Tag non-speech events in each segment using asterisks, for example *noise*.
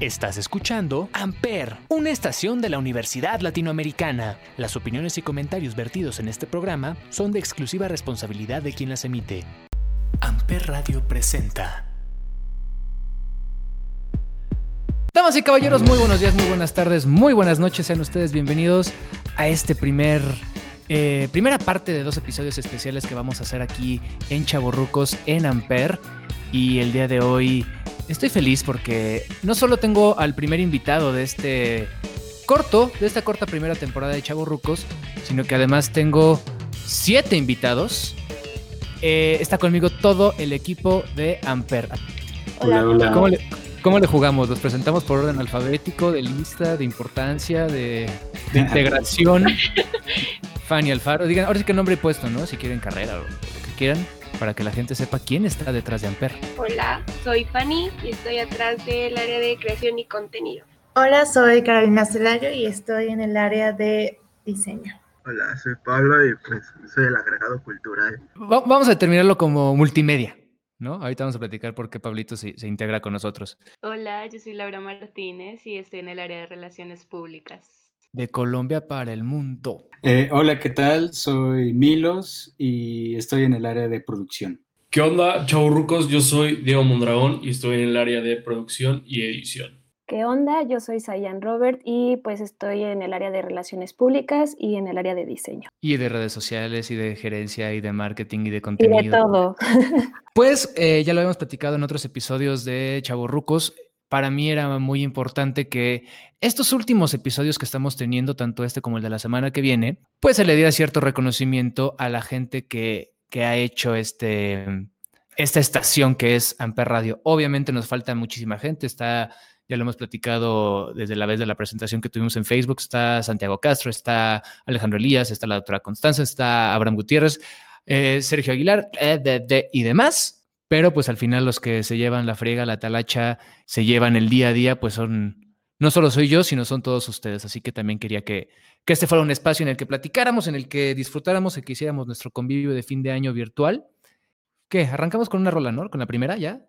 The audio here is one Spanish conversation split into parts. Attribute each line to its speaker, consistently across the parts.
Speaker 1: Estás escuchando Amper, una estación de la Universidad Latinoamericana. Las opiniones y comentarios vertidos en este programa son de exclusiva responsabilidad de quien las emite. Amper Radio presenta. Damas y caballeros, muy buenos días, muy buenas tardes, muy buenas noches. Sean ustedes bienvenidos a este primer eh, primera parte de dos episodios especiales que vamos a hacer aquí en Chaborrucos en Amper. Y el día de hoy estoy feliz porque no solo tengo al primer invitado de este corto, de esta corta primera temporada de Chaborrucos, sino que además tengo siete invitados. Eh, está conmigo todo el equipo de Amper.
Speaker 2: Hola, hola.
Speaker 1: ¿Cómo le, cómo le jugamos? ¿Los presentamos por orden alfabético, de lista, de importancia, de, de integración? *laughs* Fanny Alfaro. Digan, ahora sí que nombre he puesto, ¿no? Si quieren carrera o lo que quieran, para que la gente sepa quién está detrás de Amper.
Speaker 3: Hola, soy Fanny y estoy atrás del área de creación y contenido.
Speaker 4: Hola, soy Carolina Celayo y estoy en el área de diseño.
Speaker 2: Hola, soy Pablo y pues soy el agregado cultural.
Speaker 1: Va- vamos a determinarlo como multimedia, ¿no? Ahorita vamos a platicar por qué Pablito se, se integra con nosotros.
Speaker 5: Hola, yo soy Laura Martínez y estoy en el área de relaciones públicas.
Speaker 1: De Colombia para el mundo.
Speaker 6: Eh, hola, ¿qué tal? Soy Milos y estoy en el área de producción.
Speaker 7: ¿Qué onda, chaburrucos? Yo soy Diego Mondragón y estoy en el área de producción y edición.
Speaker 8: ¿Qué onda? Yo soy Sayan Robert y pues estoy en el área de relaciones públicas y en el área de diseño.
Speaker 1: Y de redes sociales, y de gerencia, y de marketing, y de
Speaker 8: Y
Speaker 1: contenido.
Speaker 8: de todo.
Speaker 1: Pues eh, ya lo habíamos platicado en otros episodios de Chavorrucos. Para mí era muy importante que estos últimos episodios que estamos teniendo, tanto este como el de la semana que viene, pues se le diera cierto reconocimiento a la gente que, que ha hecho este, esta estación que es Amper Radio. Obviamente nos falta muchísima gente. Está, ya lo hemos platicado desde la vez de la presentación que tuvimos en Facebook. Está Santiago Castro, está Alejandro Elías, está la doctora Constanza, está Abraham Gutiérrez eh, Sergio Aguilar eh, y demás. Pero pues al final los que se llevan la friega, la talacha, se llevan el día a día, pues son, no solo soy yo, sino son todos ustedes. Así que también quería que, que este fuera un espacio en el que platicáramos, en el que disfrutáramos y que hiciéramos nuestro convivio de fin de año virtual. ¿Qué? ¿Arrancamos con una rola, no? ¿Con la primera ya?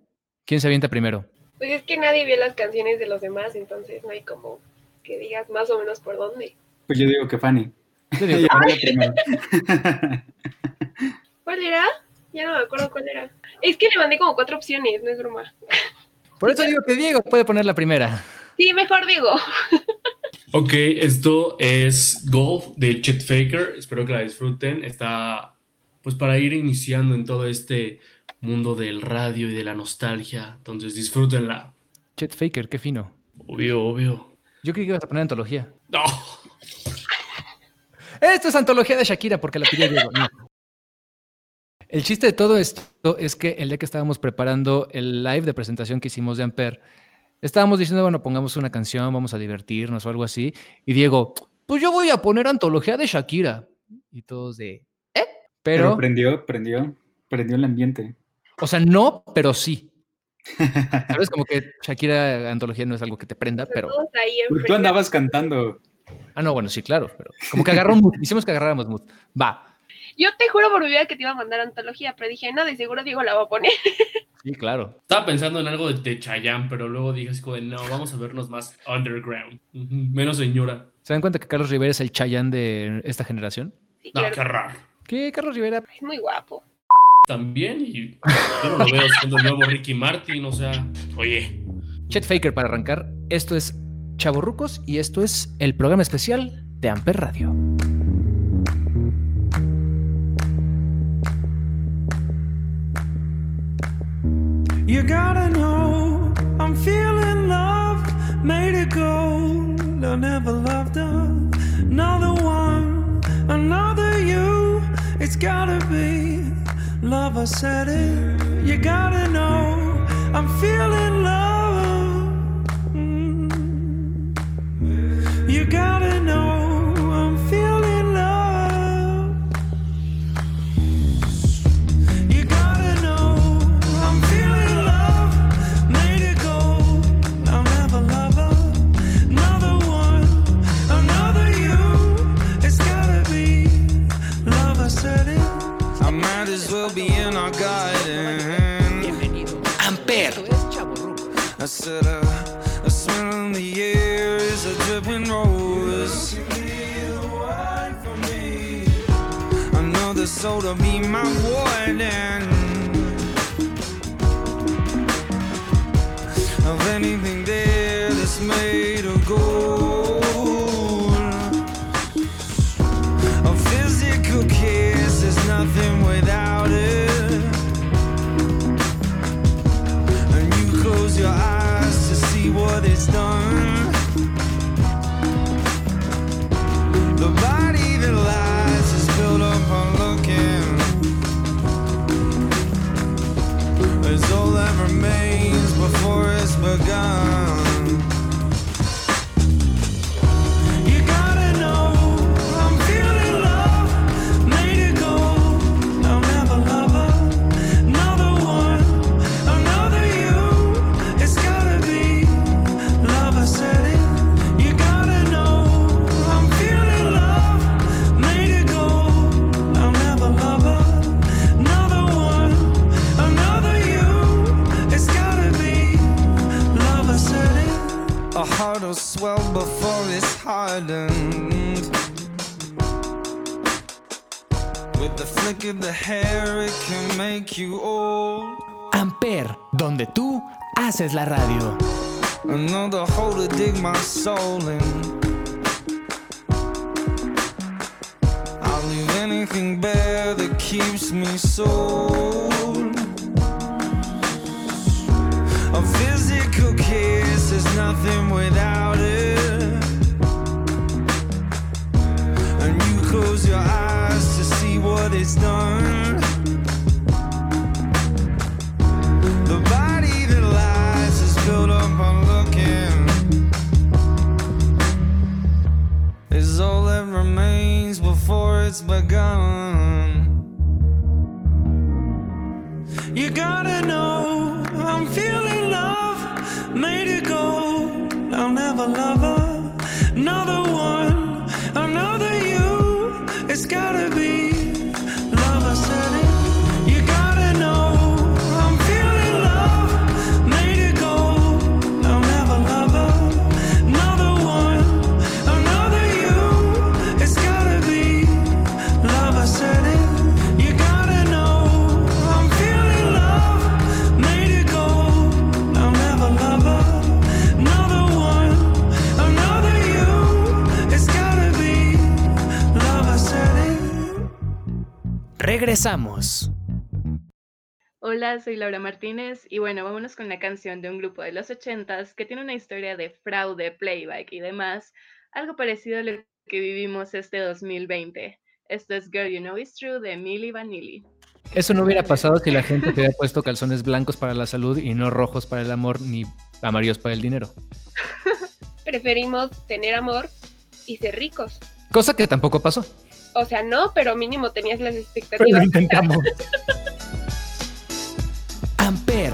Speaker 1: ¿Quién se avienta primero?
Speaker 3: Pues es que nadie vio las canciones de los demás, entonces no hay como que digas más o menos por dónde.
Speaker 6: Pues yo digo que Fanny.
Speaker 1: Yo digo, *laughs*
Speaker 6: primera. *laughs*
Speaker 3: ¿Cuál era? Ya no me acuerdo cuál era. Es que le mandé como cuatro opciones, no es broma.
Speaker 1: Por eso digo que Diego puede poner la primera.
Speaker 3: Sí, mejor digo.
Speaker 7: Ok, esto es Golf de Chet Faker. Espero que la disfruten. Está pues para ir iniciando en todo este mundo del radio y de la nostalgia. Entonces disfrútenla.
Speaker 1: Chet Faker, qué fino.
Speaker 7: Obvio, obvio.
Speaker 1: Yo creí que ibas a poner antología.
Speaker 7: No.
Speaker 1: Esto es antología de Shakira porque la pidió Diego. No. El chiste de todo esto es que el día que estábamos preparando el live de presentación que hicimos de Amper, estábamos diciendo, bueno, pongamos una canción, vamos a divertirnos o algo así. Y Diego, pues yo voy a poner antología de Shakira. Y todos de, ¿eh?
Speaker 6: Pero
Speaker 1: Pero,
Speaker 6: prendió, prendió, prendió el ambiente.
Speaker 1: o sea, no, pero sí. ¿Sabes? Como que Shakira antología no es algo que te prenda, pero...
Speaker 6: Tú andabas cantando.
Speaker 1: Ah, no, bueno, sí, claro. Pero como que agarró un mood. Hicimos que agarráramos mood. Va.
Speaker 3: Yo te juro por mi vida que te iba a mandar antología, pero dije, no, de seguro Diego la va a poner. *laughs*
Speaker 1: Sí, claro.
Speaker 7: Estaba pensando en algo de, de Chayanne, pero luego dije así como de no, vamos a vernos más underground. Menos señora.
Speaker 1: ¿Se dan cuenta que Carlos Rivera es el Chayán de esta generación?
Speaker 3: Sí,
Speaker 7: No,
Speaker 3: claro.
Speaker 7: qué raro.
Speaker 1: ¿Qué, Carlos Rivera?
Speaker 3: Es muy guapo.
Speaker 7: También y yo no lo veo siendo el nuevo Ricky Martin, o sea, oye.
Speaker 1: Chet Faker para arrancar. Esto es Chavorrucos y esto es el programa especial de Amper Radio.
Speaker 9: You gotta know I'm feeling love, made it gold. I never loved another one, another you. It's gotta be love. I said it. You gotta know I'm feeling love. Mm. You gotta know
Speaker 1: Chavorrucos.
Speaker 9: said uh, a, a smell in the air is a dripping rose. I know the soul to be my warden. Of anything there that's made of gold. The body that lies is built looking. All that remains before it's begun. Before it's hardened. With the flick of the hair, it can make you old.
Speaker 1: Amper, donde tú haces la radio.
Speaker 9: Another hole to dig my soul in. I'll leave anything bare that keeps me sold. A physical kiss is nothing without it. Close your eyes to see what it's done. The body that lies is built up on looking. Is all that remains before it's begun.
Speaker 1: Regresamos.
Speaker 5: Hola, soy Laura Martínez y bueno, vámonos con la canción de un grupo de los ochentas que tiene una historia de fraude, playback y demás, algo parecido a lo que vivimos este 2020. Esto es Girl You Know It's True de Milli Vanilli.
Speaker 1: Eso no hubiera pasado si la gente hubiera puesto calzones blancos para la salud y no rojos para el amor ni amarillos para el dinero.
Speaker 3: Preferimos tener amor y ser ricos.
Speaker 1: Cosa que tampoco pasó.
Speaker 3: O sea, no, pero mínimo tenías las
Speaker 1: Pero lo
Speaker 3: expectativas.
Speaker 1: intentamos. Amper,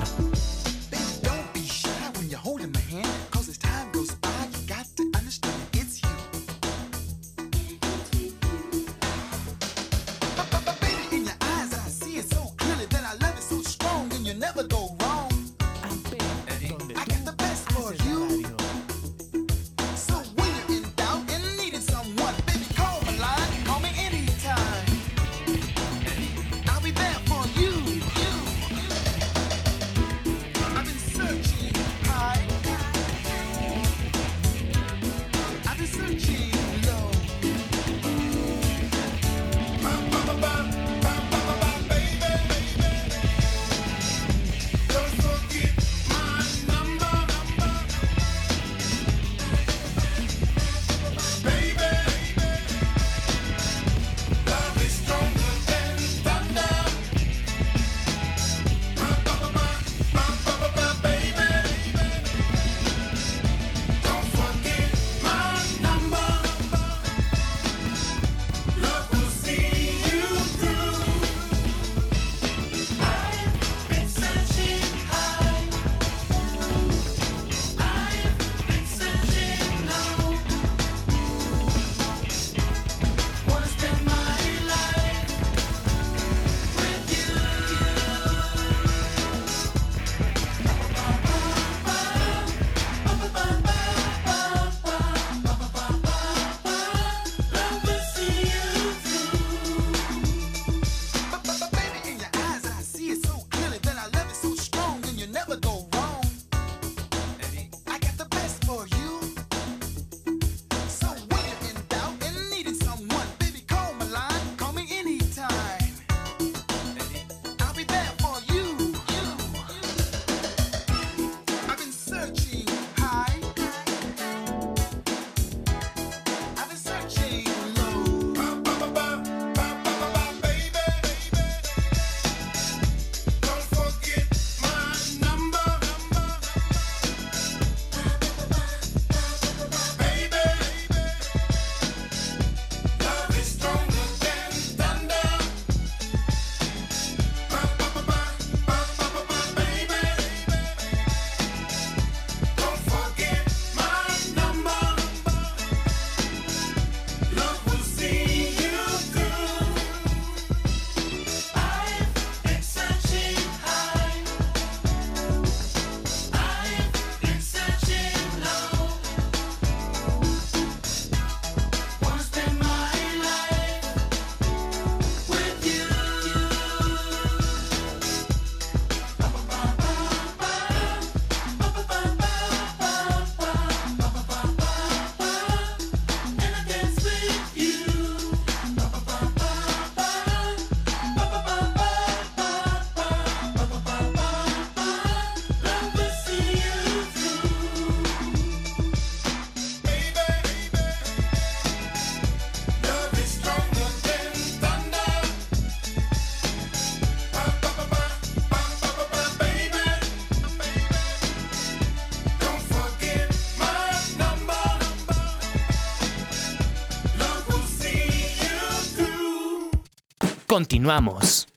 Speaker 1: Continuamos.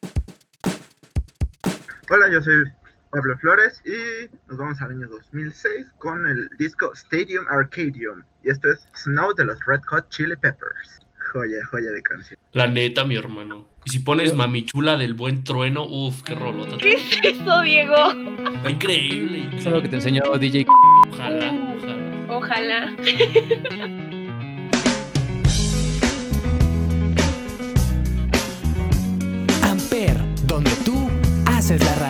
Speaker 2: Hola, yo soy Pablo Flores y nos vamos al año 2006 con el disco Stadium Arcadium. Y esto es Snow de los Red Hot Chili Peppers. Joya, joya de canción.
Speaker 7: La neta, mi hermano. Y si pones Mamichula del Buen Trueno, uff, qué rolota.
Speaker 3: ¿Qué es eso, Diego?
Speaker 7: Increíble.
Speaker 1: Eso es lo que te enseñó DJ.
Speaker 7: Ojalá, ojalá.
Speaker 3: Ojalá.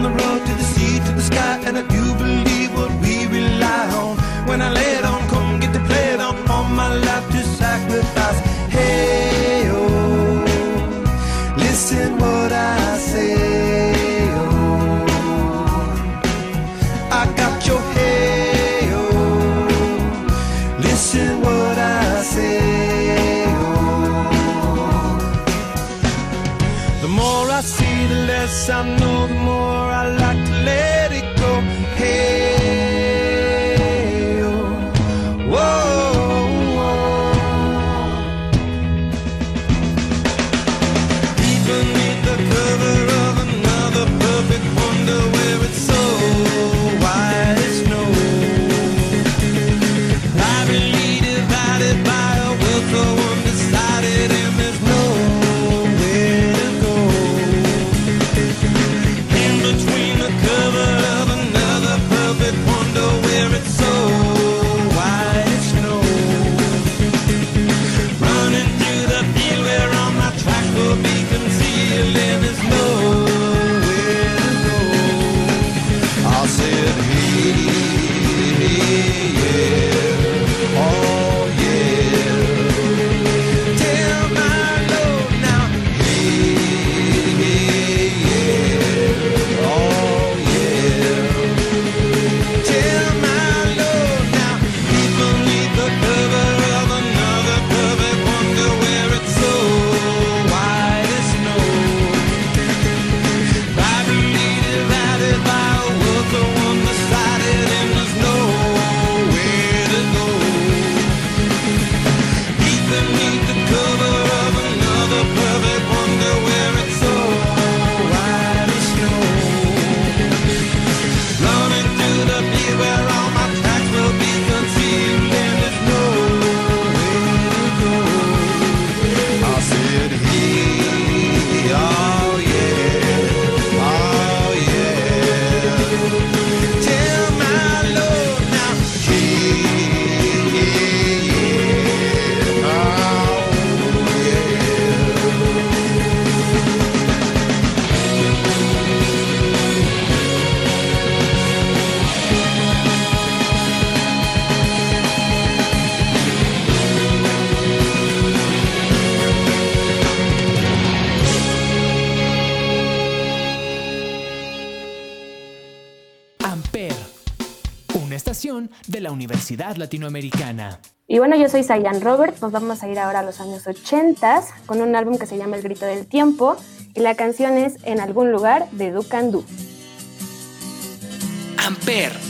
Speaker 9: on the road to the sea, to the sky, and I do believe what we rely on. When I lay
Speaker 1: Yeah. De la Universidad Latinoamericana.
Speaker 8: Y bueno, yo soy Sayan Robert, nos vamos a ir ahora a los años 80 con un álbum que se llama El Grito del Tiempo y la canción es En algún lugar de Dukan Du.
Speaker 1: Amper.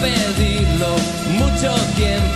Speaker 10: pedirlo. Mucho tiempo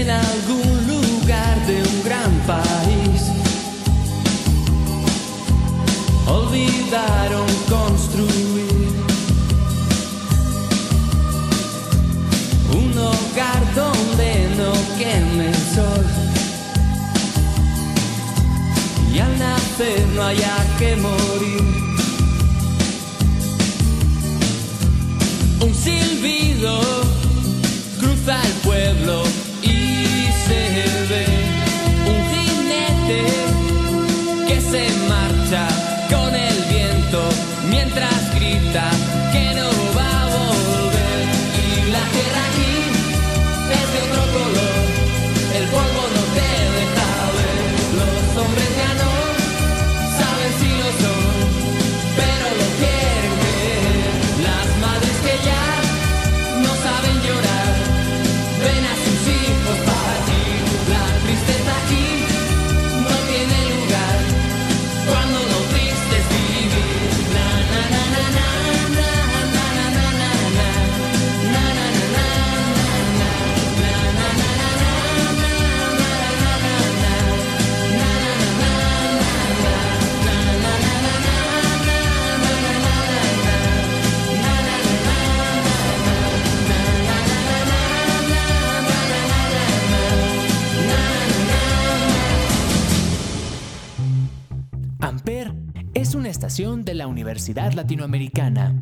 Speaker 10: en algún lugar de un gran país. Olvidaron construir un hogar donde no queme el sol. Y al nacer no haya que morir. Un silbido cruza el pueblo mientras gritas. La
Speaker 1: Universidad Latinoamericana.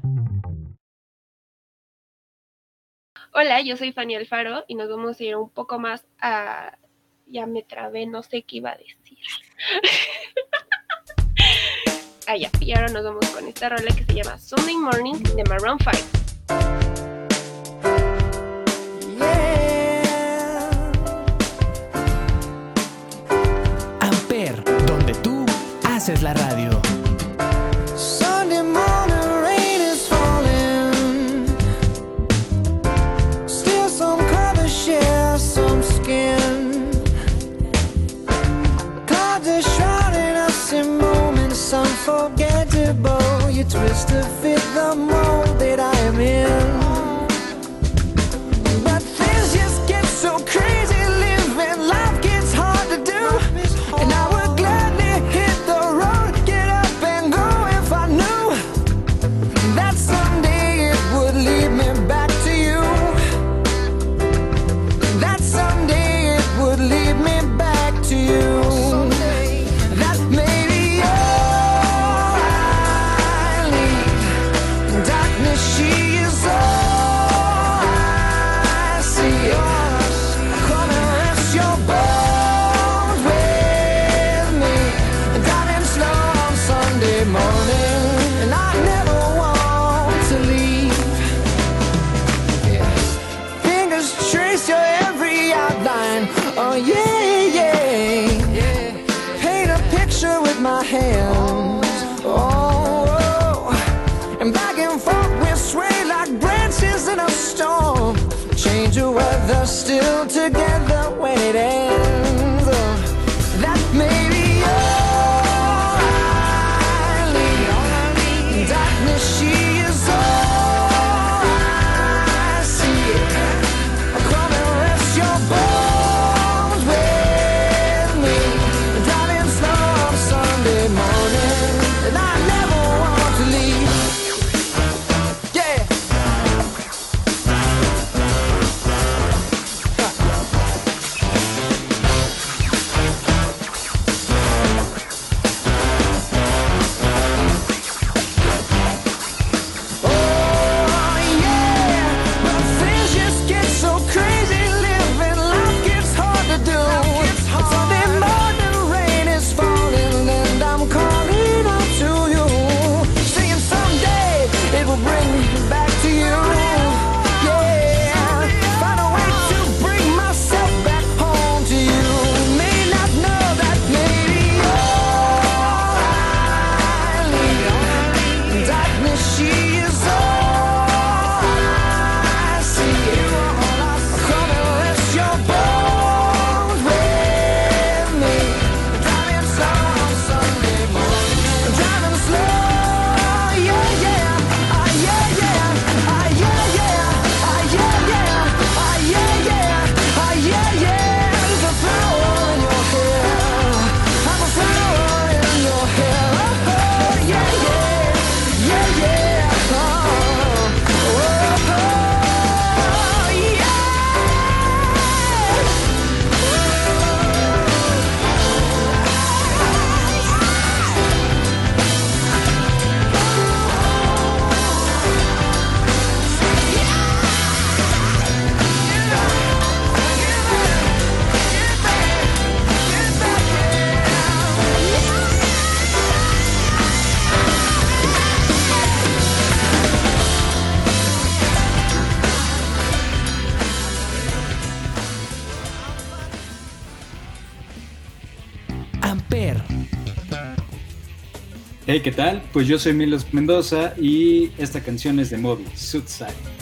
Speaker 3: Hola, yo soy Fanny Alfaro y nos vamos a ir un poco más a... Ya me trabé, no sé qué iba a decir. *laughs* ah, ya. Y ahora nos vamos con esta rola que se llama Sunday Morning de Maroon 5.
Speaker 1: Amper, donde tú haces la radio.
Speaker 9: Unforgettable. You twist to fit the mold that I am in.
Speaker 11: tal? Pues yo soy Milos Mendoza y esta canción es de Moby, Suicide.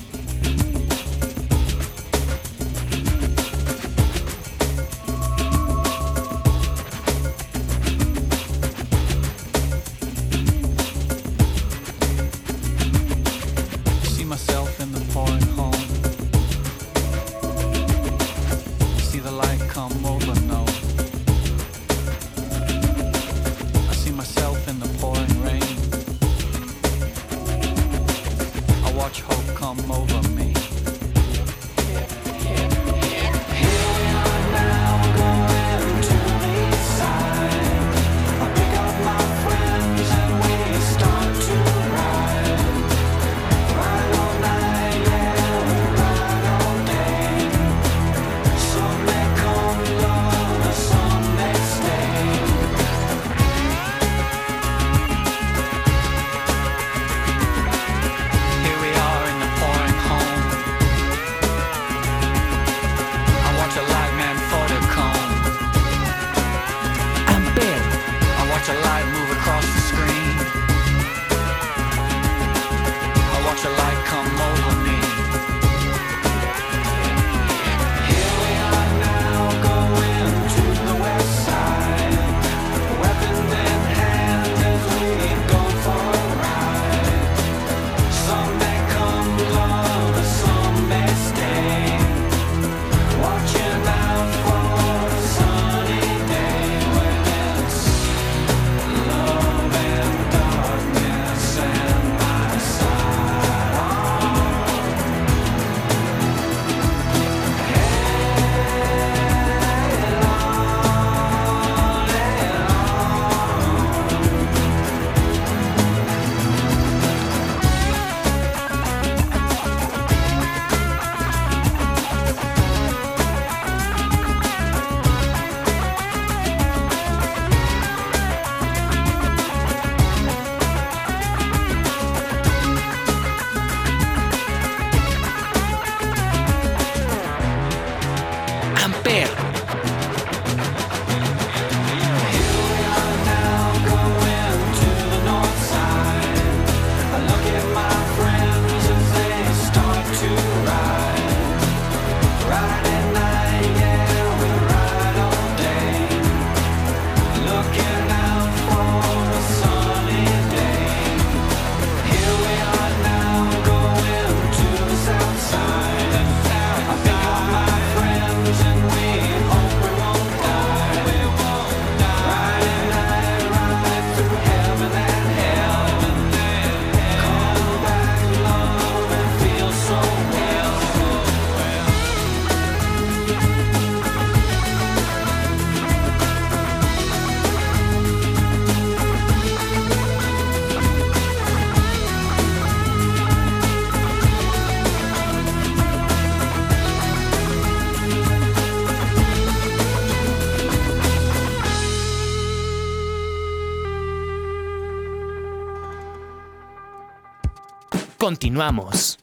Speaker 1: Continuamos.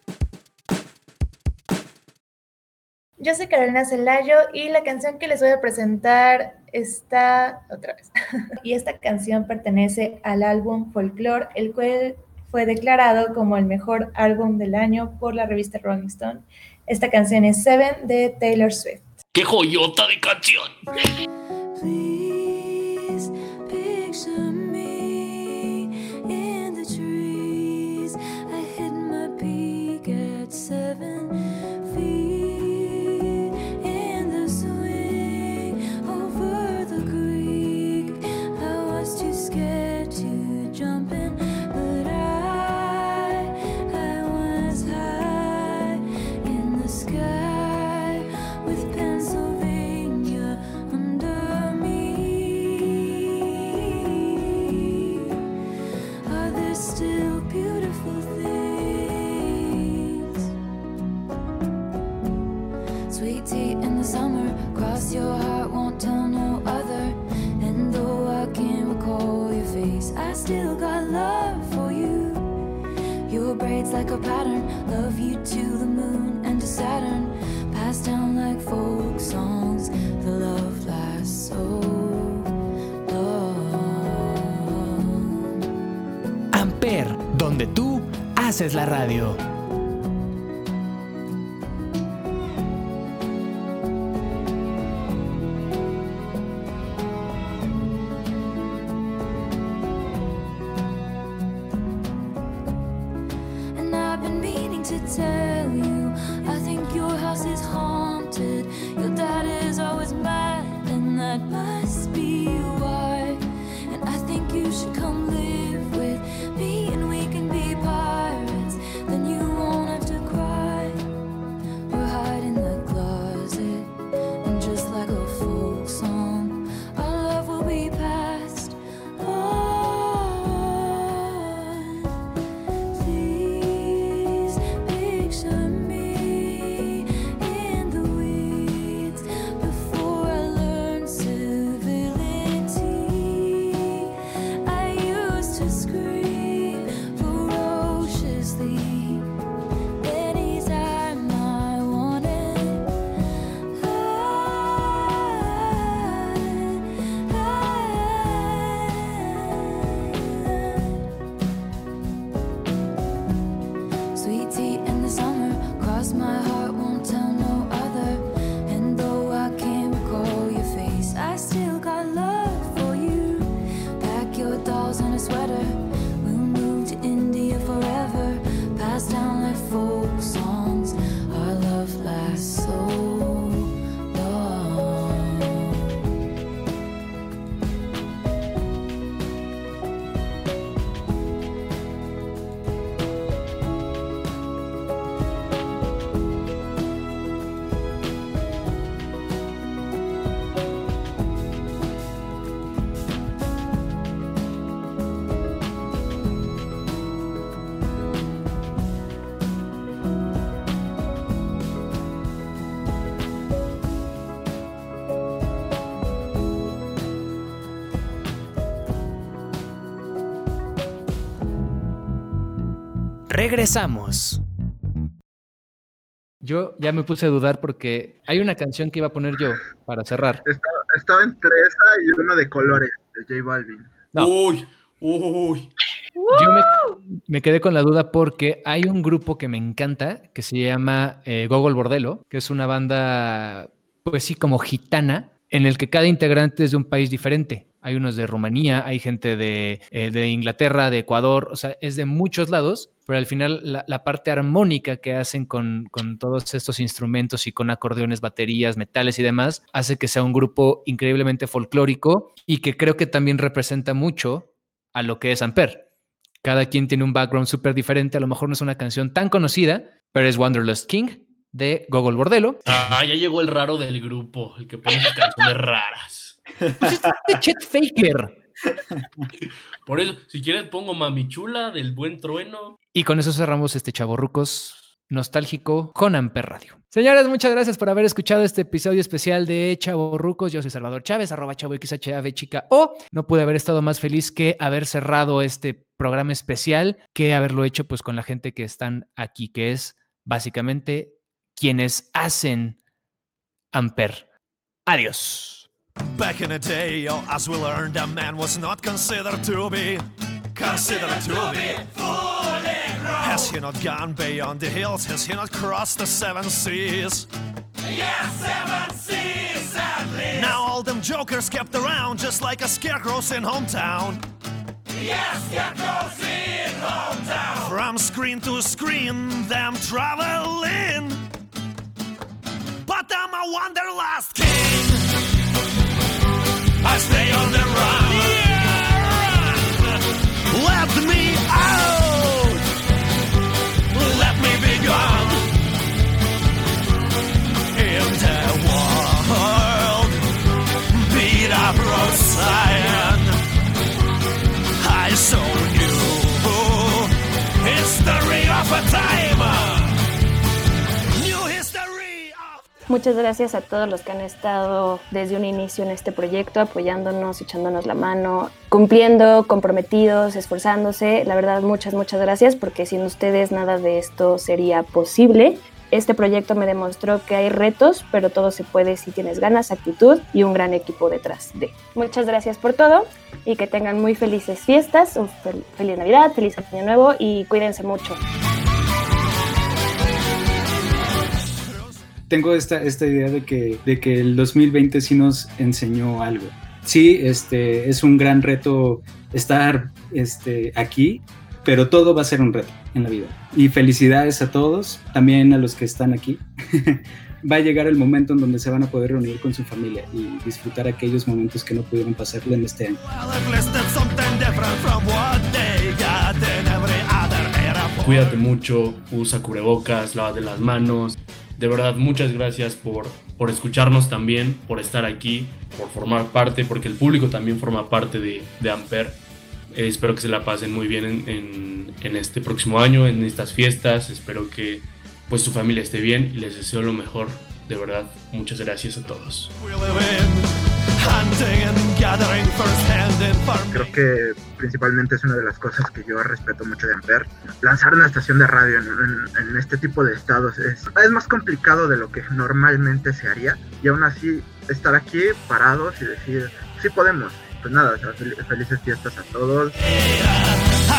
Speaker 4: Yo soy Carolina Celayo y la canción que les voy a presentar está otra vez. *laughs* y esta canción pertenece al álbum Folklore, el cual fue declarado como el mejor álbum del año por la revista Rolling Stone. Esta canción es Seven de Taylor Swift.
Speaker 7: ¡Qué joyota de canción!
Speaker 12: Please
Speaker 1: haces la radio. Regresamos. Yo ya me puse a dudar porque hay una canción que iba a poner yo para cerrar.
Speaker 2: Estaba, estaba entre esa y uno de colores de J Balvin.
Speaker 1: No.
Speaker 7: Uy, uy.
Speaker 1: Yo me, me quedé con la duda porque hay un grupo que me encanta que se llama eh, Gogol Bordelo, que es una banda, pues sí, como gitana, en el que cada integrante es de un país diferente. Hay unos de Rumanía, hay gente de, eh, de Inglaterra, de Ecuador, o sea, es de muchos lados, pero al final la, parte armónica que hacen con, todos estos instrumentos y con acordeones, baterías, metales y demás, hace que sea un grupo increíblemente folclórico y que creo que también representa mucho a lo que es Amper. Cada quien tiene un background súper diferente. A lo mejor no es una canción tan conocida, pero es Wanderlust King de Gogol Bordelo.
Speaker 7: Ah, ya llegó el raro del grupo, el que pone canciones raras.
Speaker 1: Pues es de Chet Faker. *laughs*
Speaker 7: Por eso, si quieres, pongo Mami Chula del Buen Trueno.
Speaker 1: Y con eso cerramos este Chavorrucos nostálgico con Amper Radio. Señores, muchas gracias por haber escuchado este episodio especial de Chavorrucos. Yo soy Salvador Chávez, arroba chavo XHAV chica O. No pude haber estado más feliz que haber cerrado este programa especial que haberlo hecho pues con la gente que están aquí, que es básicamente quienes hacen Amper. Adiós.
Speaker 13: Back in the day, oh, as we learned, a man was not considered to be considered to be Has he not gone beyond the hills? Has he not crossed the seven seas?
Speaker 14: Yes, seven seas at least.
Speaker 13: Now all them jokers kept around just like a scarecrows in hometown.
Speaker 14: Yes, goes in hometown.
Speaker 13: From screen to screen, them traveling. But I'm a wanderlust king.
Speaker 14: I stay on the run.
Speaker 8: Muchas gracias a todos los que han estado desde un inicio en este proyecto, apoyándonos, echándonos la mano, cumpliendo, comprometidos, esforzándose. La verdad, muchas, muchas gracias, porque sin ustedes nada de esto sería posible. Este proyecto me demostró que hay retos, pero todo se puede si tienes ganas, actitud y un gran equipo detrás de. Muchas gracias por todo y que tengan muy felices fiestas, un fel- feliz Navidad, feliz Año Nuevo y cuídense mucho.
Speaker 6: Tengo esta, esta idea de que, de que el 2020 sí nos enseñó algo. Sí, este, es un gran reto estar este, aquí, pero todo va a ser un reto en la vida. Y felicidades a todos, también a los que están aquí. *laughs* va a llegar el momento en donde se van a poder reunir con su familia y disfrutar aquellos momentos que no pudieron pasarle en este año.
Speaker 7: Cuídate mucho, usa cubrebocas, lávate las manos. De verdad, muchas gracias por, por escucharnos también, por estar aquí, por formar parte, porque el público también forma parte de, Amper. Eh, espero que se la pasen muy bien en, en- en este próximo año, en estas fiestas. Espero que pues su familia esté bien y les deseo lo mejor. De verdad, muchas gracias a todos.
Speaker 2: Creo que principalmente es una de las cosas que yo respeto mucho de Amper. Lanzar una estación de radio en, este tipo de estados es, más complicado de lo que normalmente se haría. Y aún así, estar aquí parados y decir, sí podemos. Pues nada, felices fiestas a todos.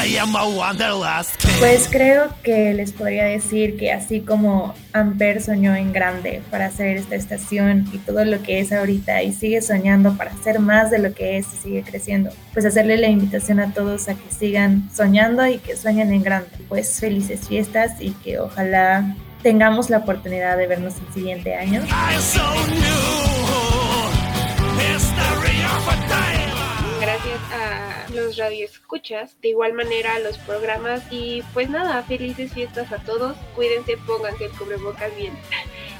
Speaker 13: I am a wanderlust king.
Speaker 4: Pues creo que les podría decir que así como Amper soñó en grande para hacer esta estación y todo lo que es ahorita y sigue soñando para hacer más de lo que es y sigue creciendo, pues hacerle la invitación a todos a que sigan soñando y que sueñen en grande. Pues felices fiestas y que ojalá tengamos la oportunidad de vernos el siguiente año.
Speaker 3: Gracias a los radioescuchas, de igual manera a los programas y pues nada, felices fiestas a todos. Cuídense, pónganse el cubrebocas bien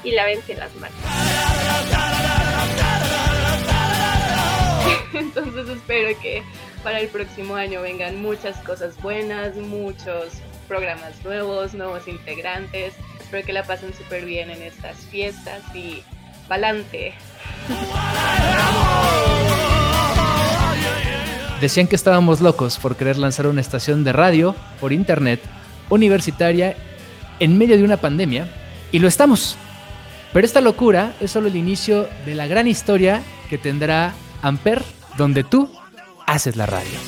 Speaker 3: y lávense las manos. *laughs*
Speaker 5: Entonces espero que para el próximo año vengan muchas cosas buenas, muchos programas nuevos, nuevos integrantes. Espero que la pasen súper bien en estas fiestas y pa'lante. *laughs*
Speaker 1: Decían que estábamos locos por querer lanzar una estación de radio por internet universitaria en medio de una pandemia y lo estamos. Pero esta locura es solo el inicio de la gran historia que tendrá Amper, donde tú haces la radio.